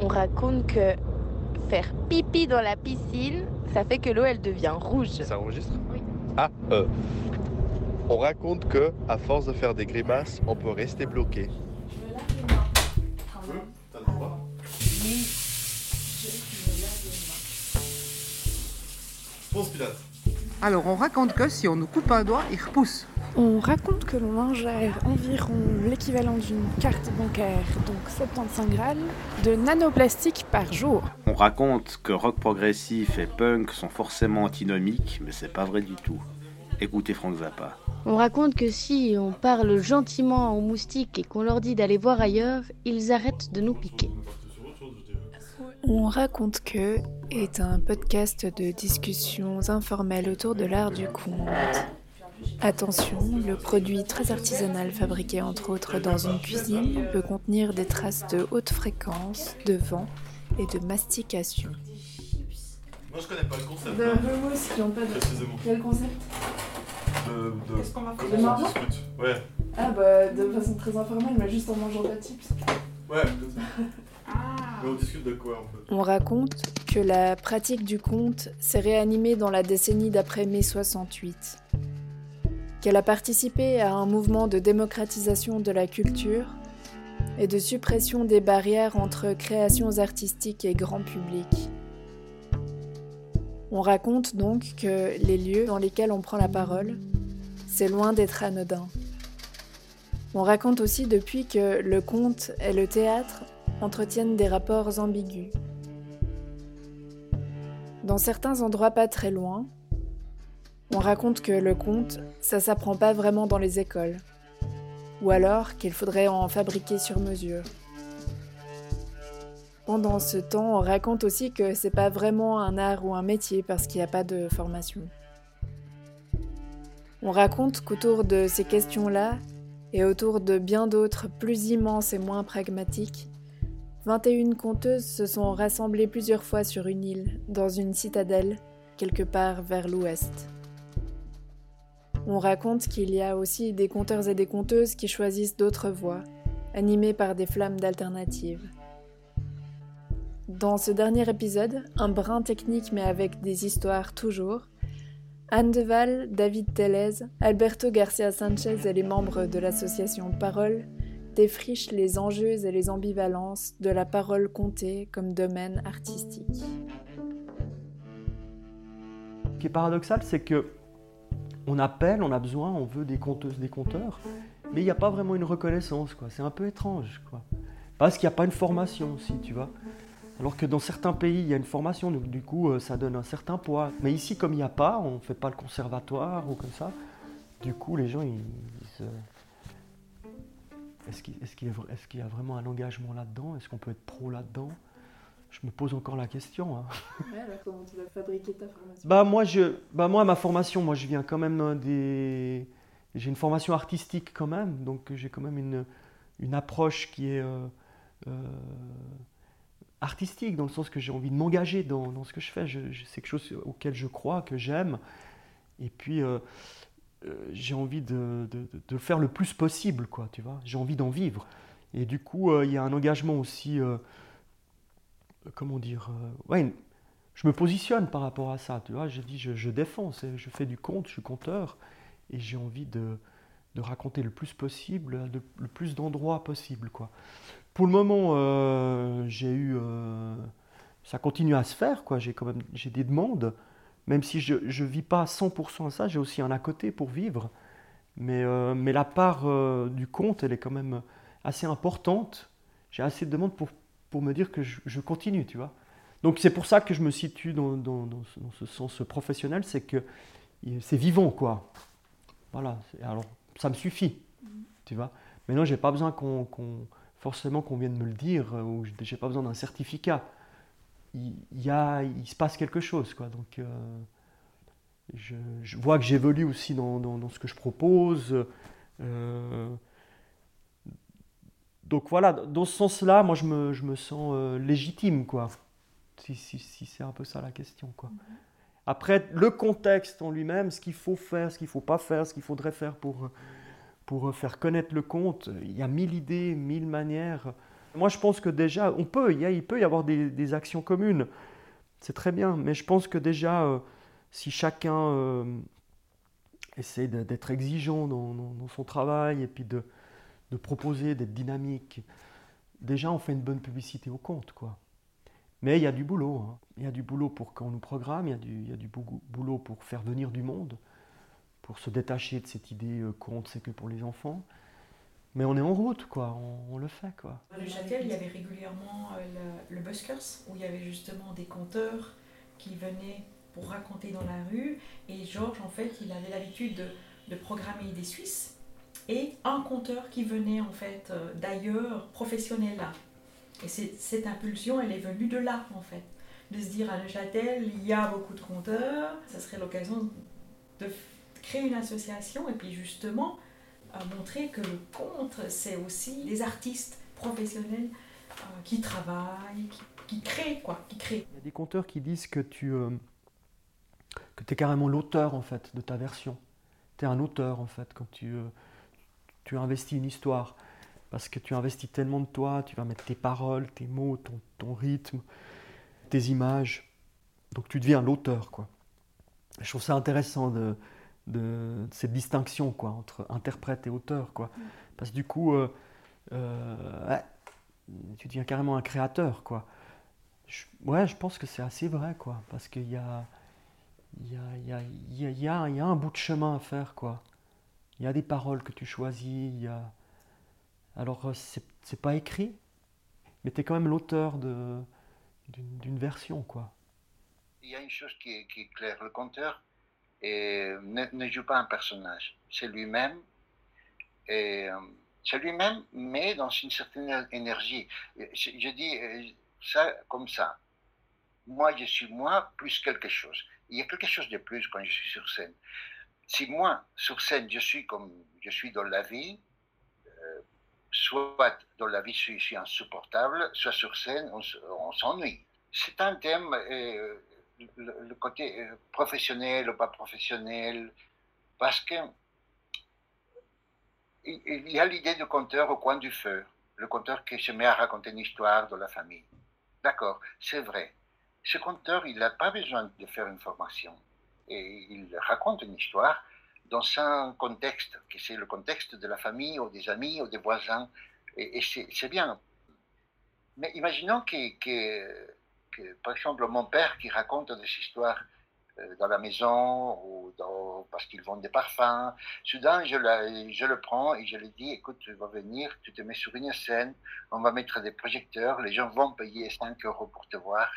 on raconte que faire pipi dans la piscine, ça fait que l'eau elle devient rouge. Ça enregistre Oui. Ah, euh. On raconte que, à force de faire des grimaces, on peut rester bloqué. T'as le droit Ponce Pilate. Alors on raconte que si on nous coupe un doigt, il repousse. On raconte que l'on ingère environ l'équivalent d'une carte bancaire, donc 75 grammes, de nanoplastique par jour. On raconte que rock progressif et punk sont forcément antinomiques, mais c'est pas vrai du tout. Écoutez Frank Zappa. On raconte que si on parle gentiment aux moustiques et qu'on leur dit d'aller voir ailleurs, ils arrêtent de nous piquer. On raconte que est un podcast de discussions informelles autour de l'art du conte. Attention, le produit très artisanal fabriqué entre autres dans une cuisine peut contenir des traces de haute fréquence, de vent et de mastication. Moi, je connais pas le concept. De remous qui ont pas de... Précisément. Quel concept? De, de... Qu'est-ce qu'on va faire? Comment De on marrant discute Ouais. Ah bah de façon très informelle, mais juste en mangeant de la chips. Ouais, Mais on discute de quoi, en fait On raconte que la pratique du conte s'est réanimée dans la décennie d'après mai 68, qu'elle a participé à un mouvement de démocratisation de la culture et de suppression des barrières entre créations artistiques et grand public. On raconte donc que les lieux dans lesquels on prend la parole, c'est loin d'être anodin. On raconte aussi depuis que le conte et le théâtre entretiennent des rapports ambigus. Dans certains endroits pas très loin, on raconte que le conte, ça s'apprend pas vraiment dans les écoles, ou alors qu'il faudrait en fabriquer sur mesure. Pendant ce temps, on raconte aussi que c'est pas vraiment un art ou un métier parce qu'il n'y a pas de formation. On raconte qu'autour de ces questions-là, et autour de bien d'autres plus immenses et moins pragmatiques, 21 conteuses se sont rassemblées plusieurs fois sur une île, dans une citadelle, quelque part vers l'ouest. On raconte qu'il y a aussi des conteurs et des conteuses qui choisissent d'autres voies, animées par des flammes d'alternatives. Dans ce dernier épisode, un brin technique mais avec des histoires toujours, Anne Deval, David Tellez, Alberto Garcia Sanchez et les membres de l'association Parole défrichent les enjeux et les ambivalences de la parole contée comme domaine artistique. Ce qui est paradoxal, c'est que on appelle, on a besoin, on veut des conteuses, des conteurs, mais il n'y a pas vraiment une reconnaissance, quoi. C'est un peu étrange, quoi. Parce qu'il n'y a pas une formation aussi, tu vois. Alors que dans certains pays, il y a une formation, donc du coup, euh, ça donne un certain poids. Mais ici, comme il n'y a pas, on ne fait pas le conservatoire ou comme ça, du coup, les gens, ils, se... Est-ce qu'il est qu'il y, est qu'il y, a vraiment un engagement là-dedans? Est-ce qu'on peut être pro là-dedans? Je me pose encore la question. Hein. Ouais, alors comment tu vas fabriquer ta formation? Bah moi, je, bah moi, ma formation, moi, je viens quand même des... J'ai une formation artistique quand même, donc j'ai quand même une, une approche qui est... Euh, euh, artistique, dans le sens que j'ai envie de m'engager dans, dans, ce que je fais. Je, je, c'est quelque chose auquel je crois, que j'aime. Et puis, euh, euh, j'ai envie de, de, de, faire le plus possible, quoi, tu vois. J'ai envie d'en vivre. Et du coup, euh, il y a un engagement aussi, euh, comment dire, ouais, je me positionne par rapport à ça, tu vois. Je dis, je, défends, je fais du conte, je suis conteur, et j'ai envie de, raconter le plus possible, le plus d'endroits possible, quoi. Pour le moment, euh, j'ai eu, euh, ça continue à se faire, quoi. J'ai quand même, j'ai des demandes, même si je ne vis pas à 100% à ça, j'ai aussi un à côté pour vivre. Mais, euh, mais la part du compte, elle est quand même assez importante. J'ai assez de demandes pour, pour me dire que je, continue, tu vois. Donc c'est pour ça que je me situe dans, ce, sens professionnel, c'est que c'est vivant, quoi. Voilà. Alors ça me suffit, tu vois. Maintenant, j'ai pas besoin qu'on, forcément qu'on vienne me le dire ou j'ai pas besoin d'un certificat. Il, y a, il se passe quelque chose, quoi. Donc, euh, je, vois que j'évolue aussi dans, ce que je propose. Euh, donc voilà, dans ce sens-là, moi je me, je me sens euh, légitime, quoi. Si, si, si c'est un peu ça la question, quoi. Après, le contexte en lui-même, ce qu'il faut faire, ce qu'il ne faut pas faire, ce qu'il faudrait faire pour, pour faire connaître le conte, il y a mille idées, mille manières Moi, je pense que déjà, on peut, il, y a- il peut y avoir des, des actions communes. C'est très bien, mais je pense que déjà, euh, si chacun euh, essaie d'être exigeant dans, dans- dans son travail et puis de, de proposer, d'être dynamique, déjà, on fait une bonne publicité au compte, quoi. Mais il y a du boulot. hein. Il y a du boulot pour qu'on nous programme, il y a du, y a du bou- boulot pour faire venir du monde, pour se détacher de cette idée euh, compte, c'est que pour les enfants. Mais on est en route, quoi. On, le fait, quoi. À Neuchâtel, il y avait régulièrement euh, le, le Buskers, où il y avait justement des conteurs qui venaient pour raconter dans la rue. Et Georges, en fait, il avait l'habitude de, de programmer des Suisses et un conteur qui venait, en fait, euh, d'ailleurs, professionnel là. Et cette impulsion, elle est venue de là, en fait. De se dire à Neuchâtel, il y a beaucoup de conteurs, ça serait l'occasion de créer une association et puis justement à montrer que le conte, c'est aussi des artistes professionnels euh, qui travaillent, qui, créent, quoi, qui créent. Il y a des conteurs qui disent que tu euh, que es carrément l'auteur en fait de ta version. Tu es un auteur en fait quand tu, euh, tu investis une histoire. Parce que tu investis tellement de toi, tu vas mettre tes paroles, tes mots, ton, ton rythme, tes images. Donc tu deviens l'auteur quoi. Je trouve ça intéressant de, de, de cette distinction quoi entre interprète et auteur quoi. Parce que du coup, euh, euh, ouais, tu deviens carrément un créateur quoi. Je- ouais, je pense que c'est assez vrai, quoi. Parce qu'il y a, y, a, y, a, il y, a, il y a- il y a un bout de chemin à faire, quoi. Il y a des paroles que tu choisis, il y a... Alors, euh, c'est pas écrit, mais tu es quand même l'auteur d'une version, quoi. Il y a une chose qui est, claire, le conteur ne, joue pas un personnage, c'est lui-même. Euh, c'est lui-même, mais dans une certaine énergie. Je, je dis euh, ça comme ça. Moi, je suis moi plus quelque chose. Il y a quelque chose de plus quand je suis sur scène. Si moi, sur scène, je suis comme je suis dans la vie, euh, soit dans la vie, je suis, insupportable, soit sur scène, on, s'ennuie. C'est un thème, euh, le, le côté euh, professionnel ou pas professionnel, parce que il il y a l'idée du conteur au coin du feu, le conteur qui se met à raconter une histoire de la famille. D'accord, c'est vrai. Ce conteur, il n'a pas besoin de faire une formation. Et il raconte une histoire dans un contexte, qui c'est le contexte de la famille ou des amis ou des voisins. Et, et c'est bien. Mais imaginons que, que- par exemple, mon père qui raconte des histoires euh, dans la maison ou parce qu'ils vendent des parfums, soudain je, la- je le prends et je lui dis, écoute, tu vas venir, tu te mets sur une scène, on va mettre des projecteurs, les gens vont payer 5 euros pour te voir.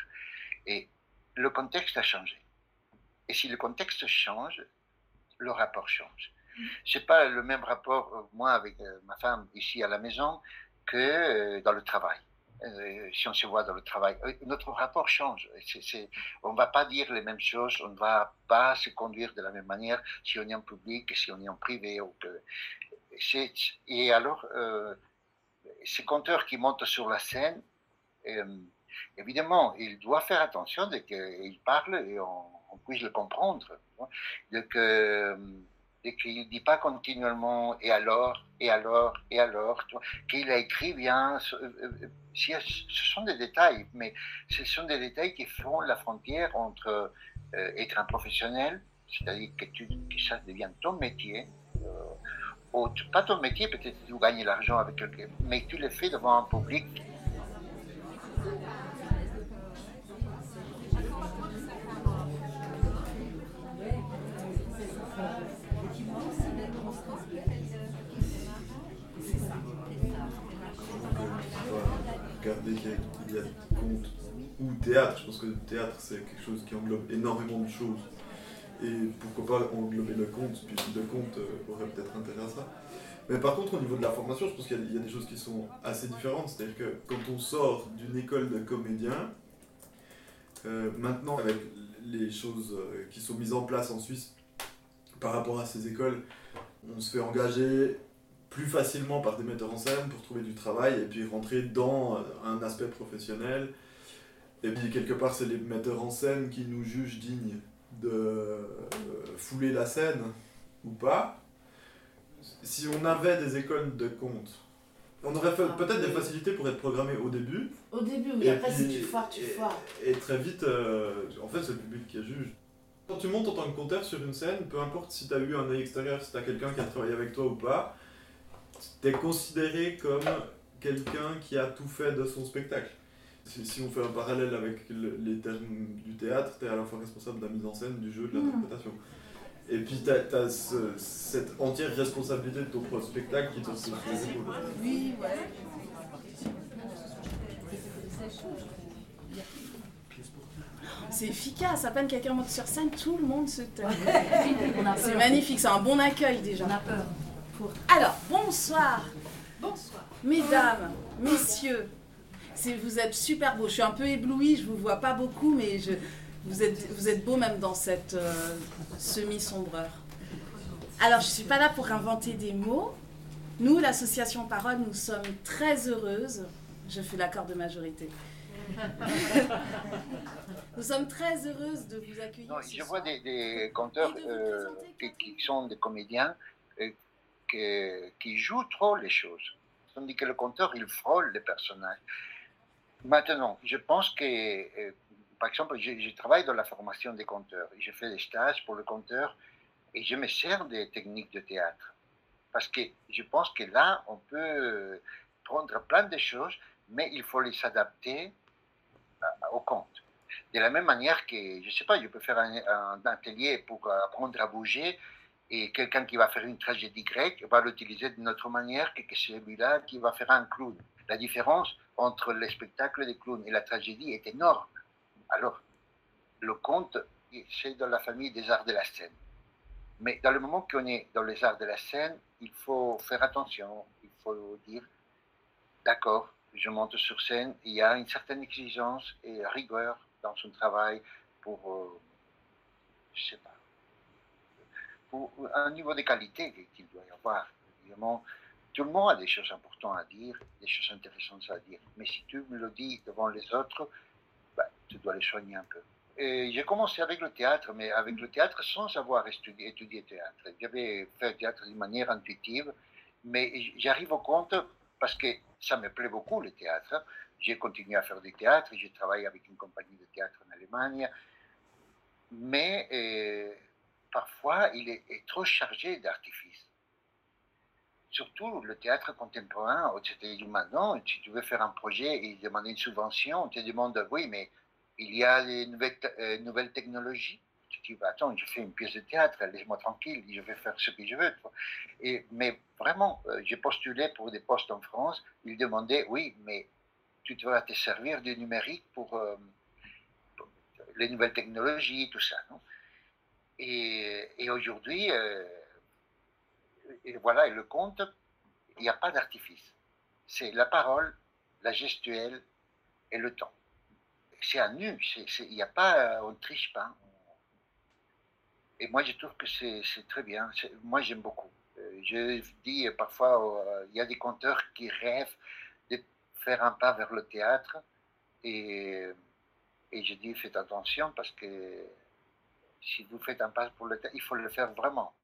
Et le contexte a changé. Et si le contexte change, le rapport change. C'est pas le même rapport, euh, moi, avec euh, ma femme ici à la maison, que euh, dans le travail. Si on se voit dans le travail, notre rapport change. On ne va pas dire les mêmes choses, on ne va pas se conduire de la même manière si on est en public que si on est en privé. Et alors, euh, ces conteurs qui montent sur la scène, évidemment, il doit faire attention de qu'il parle et on, on puisse le comprendre. vois. De que et qu'il ne dit pas continuellement et alors, et alors, et alors, qu'il a écrit bien. ce- euh, euh, Ce sont des détails, mais ce sont des détails qui font la frontière entre euh, être un professionnel, c'est-à-dire que, que ça devienne ton métier, euh, ou pas ton métier, peut-être que tu gagnes l'argent avec quelqu'un, mais tu le fais devant un public théâtre. Je pense que le théâtre, c'est quelque chose qui englobe énormément de choses. Et pourquoi pas englober le conte, puis le conte euh, aurait peut-être intérêt à ça. Mais par contre, au niveau de la formation, je pense qu'il y, a- des choses qui sont assez différentes. C'est-à-dire que quand on sort d'une école de comédien, euh, maintenant, avec les choses euh, qui sont mises en place en Suisse par rapport à ces écoles, on se fait engager plus facilement par des metteurs en scène pour trouver du travail et puis rentrer dans un aspect professionnel. Et puis quelque part, c'est les metteurs en scène qui nous jugent dignes de euh, fouler la scène ou pas. Si on avait des écoles de conte On aurait fait peut-être des facilités pour être programmé au début. Au début, oui. Et Après, si tu foires, tu et- foires. Et très vite, euh, en fait, c'est le public qui juge. Quand tu montes en tant que compteur sur une scène, peu importe si tu as eu un œil extérieur, si tu as quelqu'un qui a travaillé avec toi ou pas, tu es considéré comme quelqu'un qui a tout fait de son spectacle. Si, si on fait un parallèle avec le- les termes du théâtre, tu es à la fois responsable de la mise en scène, du jeu, de l'interprétation. Et puis tu as, cette entière responsabilité de ton propre spectacle qui te sur. Oui, ouais. C'est efficace, à peine quelqu'un monte sur scène, tout le monde se tait. C'est magnifique, c'est un bon accueil déjà. On a peur. Pour- Alors, bonsoir. Bonsoir. Mesdames, messieurs, vous êtes super beaux. Je suis un peu éblouie, je vous vois pas beaucoup, mais je, vous, êtes, vous êtes beaux même dans cette euh, semi-sombreur. Alors, je suis pas là pour inventer des mots. Nous, l'association Parole, nous sommes très heureuses. Je fais l'accord de majorité. nous sommes très heureuses de vous accueillir. Non, je vois des, des conteurs euh, qui, qui sont des comédiens euh, que- qui jouent trop les choses. Tandis que le conteur, il frôle les personnages. Maintenant, je pense que, euh, par exemple, je, travaille dans la formation des conteurs. Je fais des stages pour le conteur et je me sers des techniques de théâtre. Parce que je pense que là, on peut euh, prendre plein de choses, mais il faut les adapter à- au conte. De la même manière que, je ne sais pas, je peux faire un, atelier pour apprendre à bouger et quelqu'un qui va faire une tragédie grecque va l'utiliser d'une autre manière que celui-là qui va faire un clown. La différence entre le spectacle des clowns et la tragédie est énorme. Alors, le conte, c'est dans la famille des arts de la scène. Mais dans le moment qu'on est dans les arts de la scène, il faut faire attention, il faut dire, d'accord, je monte sur scène, il y a une certaine exigence et rigueur dans son travail pour, euh, je sais pas, pour un niveau de qualité qu'il doit y avoir. Évidemment, tout le monde a des choses importantes à dire, des choses intéressantes à dire. Mais si tu me le dis devant les autres, bah, tu dois les soigner un peu. J'ai commencé avec le théâtre, mais avec le théâtre sans avoir étudié, étudié théâtre. J'avais fait théâtre d'une manière intuitive, mais j'arrive au compte parce que ça me plaît beaucoup le théâtre. J'ai continué à faire du théâtre, j'ai travaillé avec une compagnie de théâtre en Allemagne, mais euh, parfois il est, est trop chargé d'artifices. Surtout le théâtre contemporain, c'était du maintenant, si tu veux faire un projet et demander une subvention, on te demande oui, mais il y a des nouvelles, euh, nouvelles technologies. Tu dis, bah, attends, je fais une pièce de théâtre, laisse-moi tranquille, je vais faire ce que je veux. Et, mais vraiment, euh, j'ai postulé pour des postes en France, ils demandaient, oui, mais tu dois te servir du numérique pour, euh, pour les nouvelles technologies, tout ça. Et, aujourd'hui, et voilà, et le conte, il n'y a pas d'artifice. C'est la parole, la gestuelle et le temps. C'est à nu, il a pas, on ne triche pas. Et moi, je trouve que c'est très bien. Moi, j'aime beaucoup. Euh, Je dis parfois, euh, il y a des conteurs qui rêvent de faire un pas vers le théâtre. Et, et je dis, faites attention parce que si vous faites un pas pour le théâtre, il faut le faire vraiment.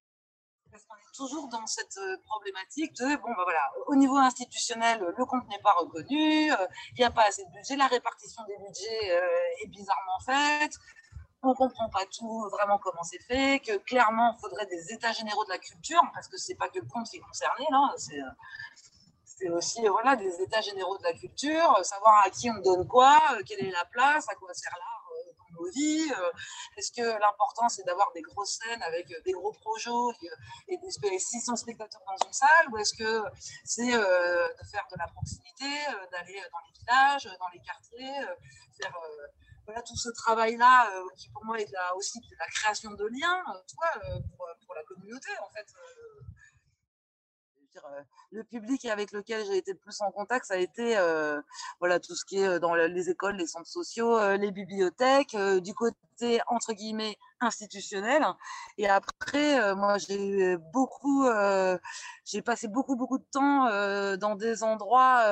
Parce qu'on est toujours dans cette euh, problématique de, bon, ben voilà, au niveau institutionnel, le compte n'est pas reconnu, euh, il n'y a pas assez de budget, la répartition des budgets euh, est bizarrement faite, on ne comprend pas tout vraiment comment c'est fait, que clairement, il faudrait des états généraux de la culture, parce que ce n'est pas que le compte qui est concerné, là, c'est aussi voilà, des états généraux de la culture, savoir à qui on donne quoi, quelle est la place, à quoi sert dans nos euh, Est-ce que l'important c'est d'avoir des grosses scènes avec euh, des gros projets et, et des 600 spectateurs dans une salle, ou est-ce que c'est euh, de faire de la proximité, euh, d'aller dans les villages, euh, dans les quartiers, euh, faire euh, voilà, tout ce travail-là euh, qui pour moi est aussi de la création de liens, euh, euh, pour, pour la communauté en fait. Euh, le public avec lequel j'ai été le plus en contact, ça a été euh, voilà, tout ce qui est euh, dans les écoles, les centres sociaux, les bibliothèques, du côté entre guillemets institutionnel. Et après, moi, j'ai beaucoup, j'ai passé beaucoup, beaucoup de temps dans des endroits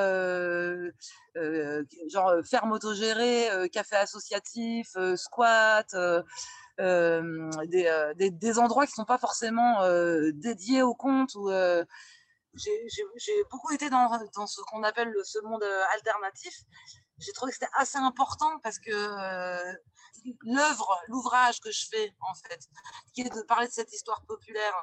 genre ferme autogérée, café associatif, squat. des, des, des endroits qui sont pas forcément dédiés au compte ou j'ai beaucoup été dans, ce qu'on appelle le, ce monde alternatif. J'ai trouvé que c'était assez important parce que l'œuvre, l'ouvrage que je fais, en fait, qui est de parler de cette histoire populaire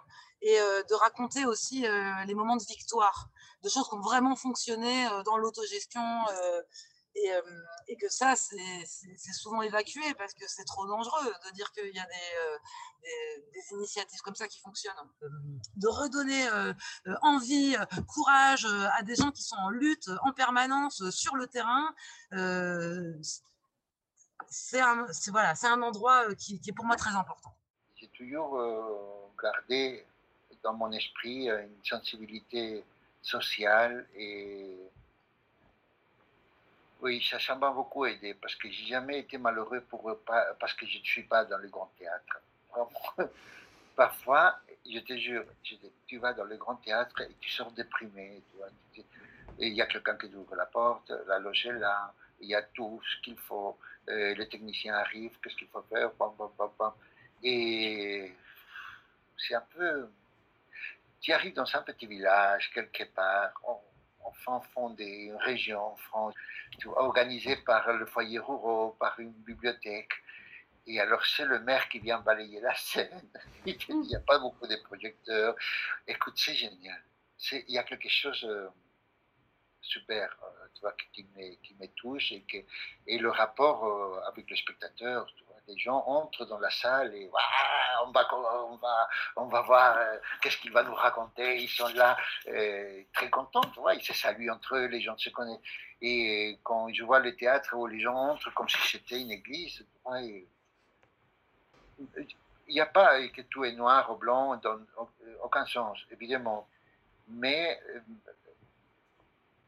et de raconter aussi les moments de victoire, de choses qui ont vraiment fonctionné dans l'autogestion et, que ça, c'est souvent évacué parce que c'est trop dangereux de dire qu'il y a des, des, initiatives comme ça qui fonctionnent. De redonner envie, courage à des gens qui sont en lutte en permanence sur le terrain, c'est un, voilà, un endroit qui, qui, est pour moi très important. J'ai toujours gardé dans mon esprit une sensibilité sociale et oui, ça, m'a beaucoup aidé parce que j'ai jamais été malheureux pour, parce que je ne suis pas dans le grand théâtre. Parfois, je te jure, tu vas dans le grand théâtre et tu sors déprimé. il y a quelqu'un qui ouvre la porte, la loge est là, il y a tout ce qu'il faut. Euh, les techniciens arrivent, qu'est-ce qu'il faut faire, Et c'est un peu. Tu arrives dans un petit village, quelque part, fin fond des régions en organisé par le foyer rural, par une bibliothèque. Et alors, c'est le maire qui vient balayer la scène. Il n'y a pas beaucoup de projecteurs. Écoute, c'est génial. Il y a quelque chose euh, super euh, tu vois, qui, me, qui me touche et, que, et le rapport euh, avec le spectateur. Les gens entrent dans la salle et on, va, on, va, on va voir qu'est-ce qu'il va nous raconter. Ils sont là très contents. Tu ils se saluent entre eux, les gens se connaissent. Et quand je vois le théâtre où les gens entrent comme si c'était une église, il n'y a pas que tout est noir ou blanc dans aucun sens, évidemment. Mais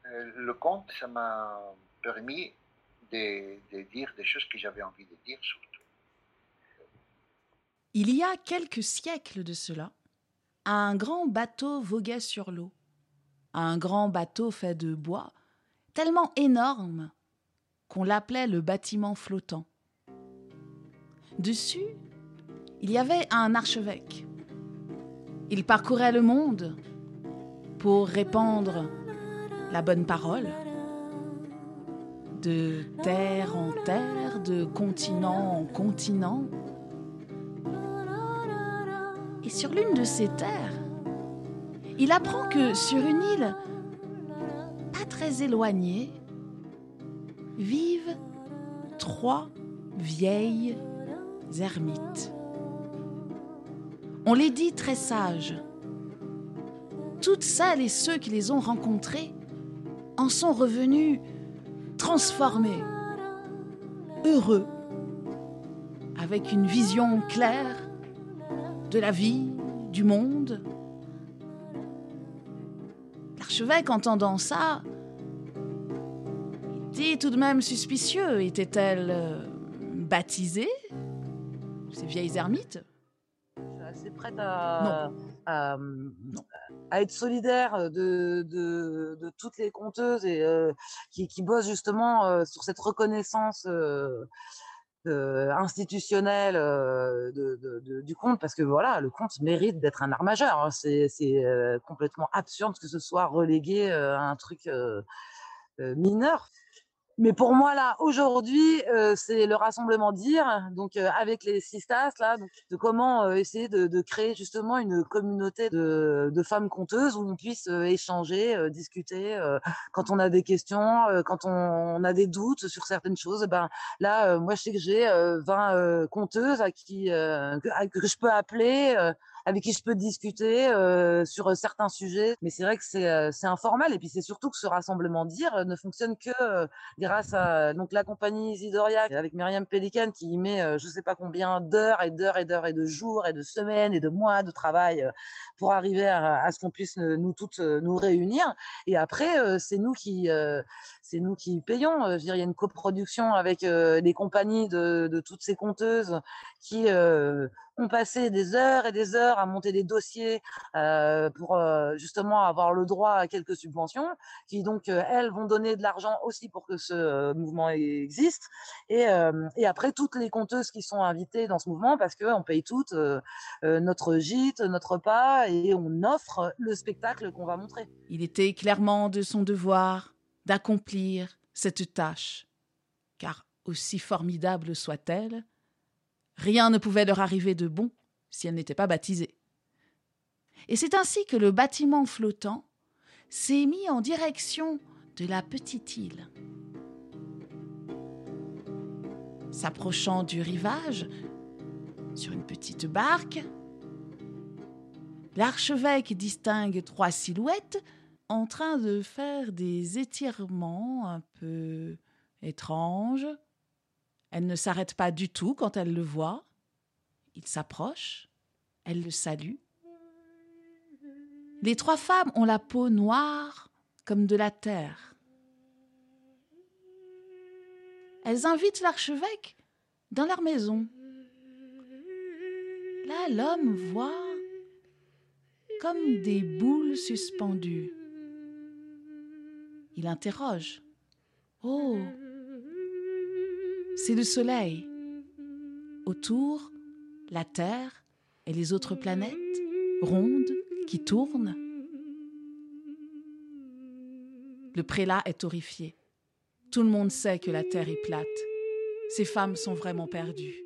euh, le conte, ça m'a permis de, dire des choses que j'avais envie de dire. Il y a quelques siècles de cela, un grand bateau voguait sur l'eau. Un grand bateau fait de bois tellement énorme qu'on l'appelait le bâtiment flottant. Dessus, il y avait un archevêque. Il parcourait le monde pour répandre la bonne parole. De terre en terre, de continent en continent. Et sur l'une de ces terres, il apprend que sur une île très éloignés vivent trois vieilles ermites. On les dit très sages. Toutes celles et ceux qui les ont rencontrées en sont revenus transformés, heureux, avec une vision claire de la vie, du monde. L'archevêque, entendant ça, était tout de même suspicieux. Était-elle euh, baptisée Ces vieilles ermites? Je suis assez prête à, à, être solidaire de, de, de, toutes les conteuses et, euh, qui, qui, bossent justement euh, sur cette reconnaissance institutionnelle de, du conte, parce que voilà, le conte mérite d'être un art majeur. Hein. C'est complètement absurde que ce soit relégué à un truc mineur. Mais pour moi, là, aujourd'hui, euh, c'est le rassemblement d'IR, donc euh, avec les Sistas, là, de comment euh, essayer de, de, créer justement une communauté de, de femmes conteuses où on puisse échanger, discuter quand on a des questions, quand on, a des doutes sur certaines choses. Ben, là, moi, je sais que j'ai 20 conteuses à qui, que, que, je peux appeler avec qui je peux discuter euh, sur euh, certains sujets. Mais c'est vrai que c'est euh, informel. Et puis c'est surtout que ce rassemblement dire ne fonctionne que grâce à donc la compagnie Isidoria avec Myriam Pelican qui y met je sais pas combien d'heures et d'heures et d'heures et de jours et de semaines et de mois de travail pour arriver à ce qu'on puisse nous toutes nous réunir. Et après c'est nous qui c'est nous qui payons. Euh, dire, il y a une coproduction avec euh, les compagnies de, toutes ces compteuses qui euh, ont passé des heures et des heures à monter des dossiers euh, pour euh, justement avoir le droit à quelques subventions, qui donc, euh, elles, vont donner de l'argent aussi pour que ce euh, mouvement existe. Et, euh, et après, toutes les compteuses qui sont invitées dans ce mouvement, parce qu'on paye toutes euh, euh, notre gîte, notre repas, et on offre le spectacle qu'on va montrer. Il était clairement de son devoir d'accomplir cette tâche, car aussi formidable soit-elle, rien ne pouvait leur arriver de bon si elle n'était pas baptisée. Et c'est ainsi que le bâtiment flottant s'est mis en direction de la petite île. S'approchant du rivage, sur une petite barque, l'archevêque distingue trois silhouettes en train de faire des étirements un peu étranges. Elle ne s'arrête pas du tout quand elle le voit. Il s'approche, elle le salue. Les trois femmes ont la peau noire comme de la terre. Elles invitent l'archevêque dans leur maison. Là, l'homme voit comme des boules suspendues. Il interroge. Oh, c'est le soleil. Autour, la Terre et les autres planètes rondes qui tournent. Le prélat est horrifié. Tout le monde sait que la Terre est plate. Ces femmes sont vraiment perdues.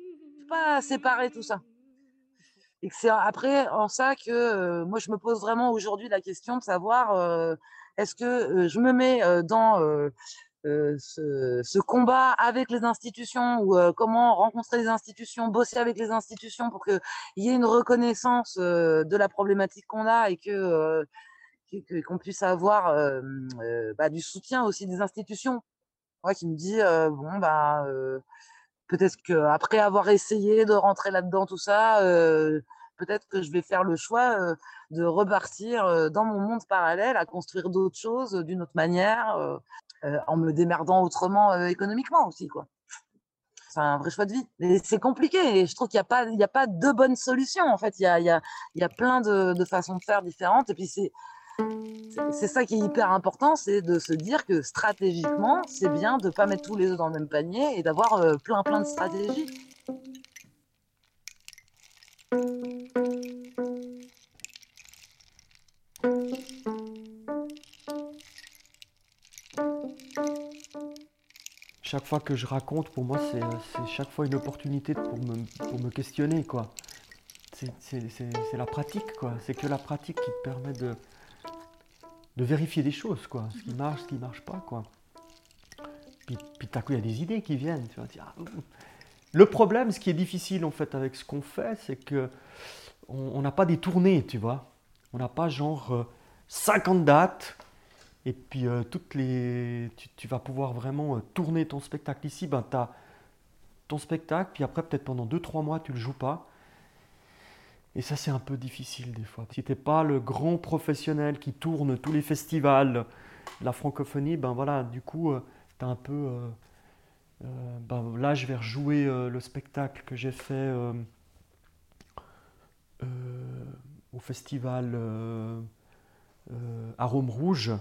pas séparer tout ça. Et c'est après en ça que euh, moi je me pose vraiment aujourd'hui la question de savoir euh, est-ce que je me mets dans ce, combat avec les institutions ou comment rencontrer les institutions, bosser avec les institutions pour qu'il y ait une reconnaissance de la problématique qu'on a et que qu'on puisse avoir bah, du soutien aussi des institutions? Moi qui me euh, bon bah peut-être qu'après avoir essayé de rentrer là-dedans, tout ça, peut-être que je vais faire le choix de repartir dans mon monde parallèle, à construire d'autres choses d'une autre manière, en me démerdant autrement économiquement aussi. quoi. C'est un vrai choix de vie. C'est compliqué et je trouve qu'il n'y a, pas- il y a pas de bonne solution. En fait, il y a, y a- y a plein de, façons de faire différentes. Et puis, c'est c'est- ça qui est hyper important, c'est de se dire que stratégiquement, c'est bien de ne pas mettre tous les œufs dans le même panier et d'avoir plein plein de stratégies. Chaque fois que je raconte, pour moi, c'est chaque fois une opportunité pour me, pour me questionner, quoi. C'est- la pratique, quoi. C'est que la pratique qui te permet de, de vérifier des choses, quoi. Ce qui marche, ce qui marche pas, quoi. Puis, puis tout à coup, il y a des idées qui viennent. Le problème, ce qui est difficile, en fait, avec ce qu'on fait, c'est que on n'a pas des tournées, tu vois. On n'a pas genre euh, 50 dates et puis euh, toutes les, tu, vas pouvoir vraiment euh, tourner ton spectacle ici. Ben, as ton spectacle, puis après peut-être pendant 2-3 mois tu le joues pas. Et ça c'est un peu difficile des fois. Si t'es pas le grand professionnel qui tourne tous les festivals, la francophonie, ben voilà, du coup tu as un peu... euh, ben là je vais rejouer euh, le spectacle que j'ai fait euh, au festival euh, Arôme Rouge.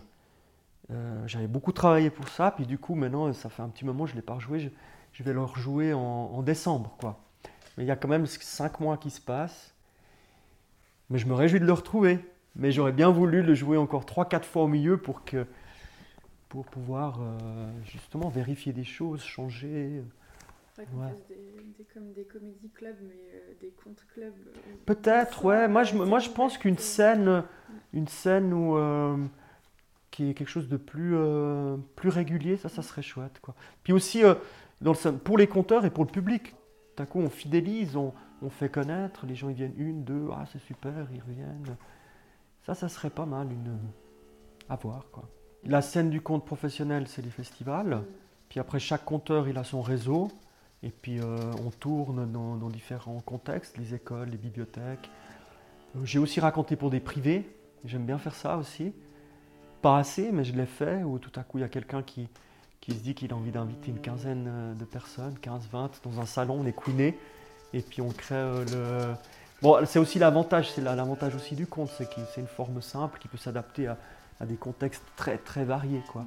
J'avais beaucoup travaillé pour ça, puis du coup maintenant ça fait un petit moment je ne l'ai pas rejoué, je, vais le rejouer en, décembre. quoi. Mais il y a quand même 5 mois qui se passent, mais je me réjouis de le retrouver. Mais j'aurais bien voulu le jouer encore 3-4 fois au milieu pour, que, pour pouvoir euh, justement vérifier des choses, changer. Ouais. fasse des, des- comme des comédie clubs, mais euh, des contes clubs. euh, Peut-être, ouais. Moi, je, moi, je pense qu'une scène, une scène où, qui est quelque chose de plus, plus régulier, ça, ça serait chouette. Quoi. Puis aussi, dans le, pour les conteurs et pour le public, d'un coup, on fidélise, on, on fait connaître, les gens ils viennent une, deux, ah c'est super, ils reviennent. Ça, ça serait pas mal une, à voir. Quoi. La scène du conte professionnel, c'est les festivals. Puis après, chaque conteur, il a son réseau. Et puis, euh, on tourne dans, différents contextes, les écoles, les bibliothèques. Euh, J'ai aussi raconté pour des privés. J'aime bien faire ça aussi. Pas assez, mais je l'ai fait, où tout à coup, il y a quelqu'un qui, qui se dit qu'il a envie d'inviter une quinzaine euh, de personnes, 15-20, dans un salon, on est queené, et puis on crée le... Bon, c'est aussi l'avantage, c'est l'avantage aussi du conte, c'est que c'est une forme simple qui peut s'adapter à, à des contextes très très variés. Quoi.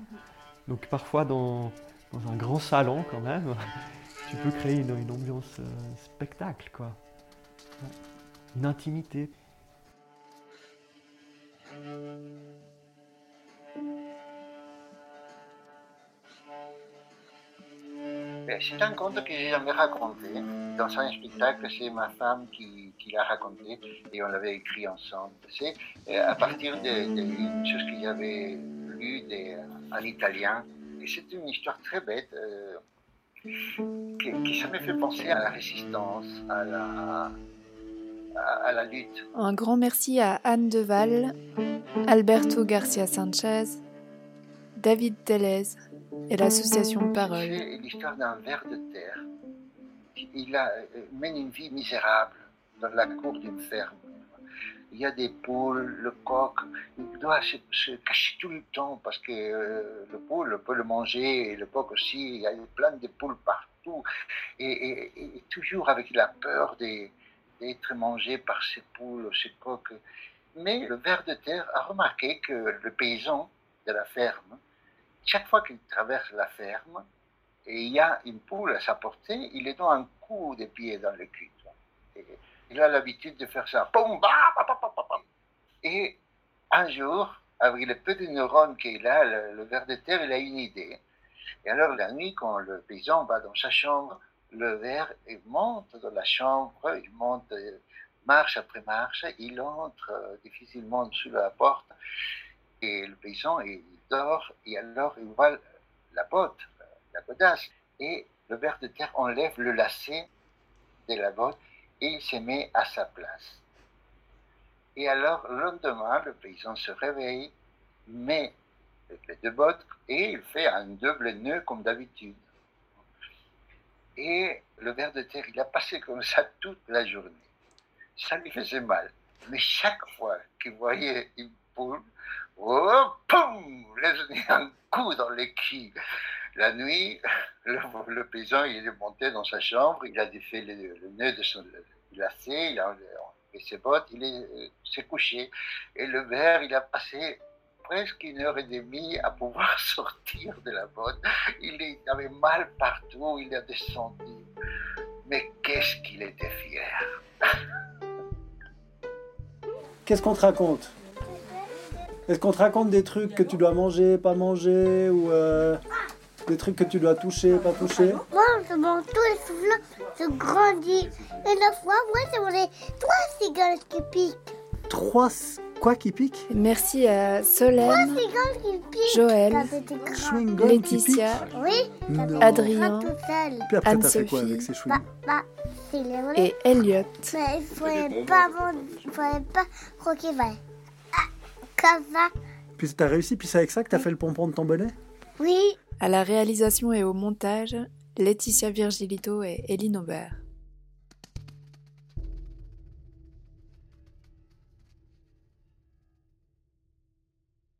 Donc parfois dans, dans un grand salon quand même, tu peux créer une, une ambiance euh, spectacle, quoi. Une intimité. C'est un conte que j'ai jamais raconté. Dans un spectacle, c'est ma femme qui, qui l'a raconté et on l'avait écrit ensemble. C'est à partir d'une chose que j'avais lu de- en italien. Et c'est une histoire très bête euh, qui, qui ça me fait penser à la résistance, à la, à, à la lutte. Un grand merci à Anne Deval, Alberto Garcia Sanchez, David Telez et l'association Parole. C'est l'histoire d'un ver de terre. Il euh, mène une vie misérable dans la cour d'une ferme. Il y a des poules, le coq, il doit se, cacher tout le temps parce que euh, le poule peut le manger et le coq aussi. Il y a plein de poules partout et, toujours avec la peur d'être mangé par ces poules, ces coqs. Mais le ver de terre a remarqué que le paysan de la ferme, chaque fois qu'il traverse la ferme, et il y a une poule à sa portée, il lui donne un coup de pied dans le cul. il a l'habitude de faire ça. Et un jour, avec le peu de neurones qu'il a, le, le ver de terre, il a une idée. Et alors la nuit, quand le paysan va dans sa chambre, le ver monte dans la chambre, il monte euh, marche après marche, il entre euh, difficilement sous la porte. Et le paysan, il dort, et alors il voit la botte, la. Et le ver de terre enlève le lacet de la botte et il se met à sa place. Et alors, le lendemain, le paysan se réveille, met les deux bottes et il fait un double nœud comme d'habitude. Et le ver de terre, il a passé comme ça toute la journée. Ça lui faisait mal. Mais chaque fois qu'il voyait une poule, oh, poum, laisse un coup dans le cul. La nuit, le, paysan, il est monté dans sa chambre, il a défait le, nœud de son lacet, il a enlevé ses bottes, il euh, s'est couché. Et le ver, il a passé presque une heure et demie à pouvoir sortir de la botte. Il avait mal partout, il a descendu. Mais qu'est-ce qu'il était fier Qu'est-ce qu'on te raconte? Est-ce qu'on te raconte des trucs que tu dois manger, pas manger, ou euh, des trucs que tu dois toucher, pas toucher Moi, je mange tous les soufflants, je grandis. Et la fois, moi, j'ai mangé trois cigales qui piquent. Trois quoi qui piquent? Merci à Trois Solène, cigales qui piquent. Joël, Laetitia, Oui, Adrien, Anne-Sophie Bah, bah, et Elliot. Mais il fallait pas manger, il fallait pas croquer, voilà. Ah, comme ça. Puis t'as réussi, puis c'est avec ça que t'as fait le pompon de ton bonnet? Oui. À la réalisation et au montage, Laetitia Virgilito et Eline Aubert.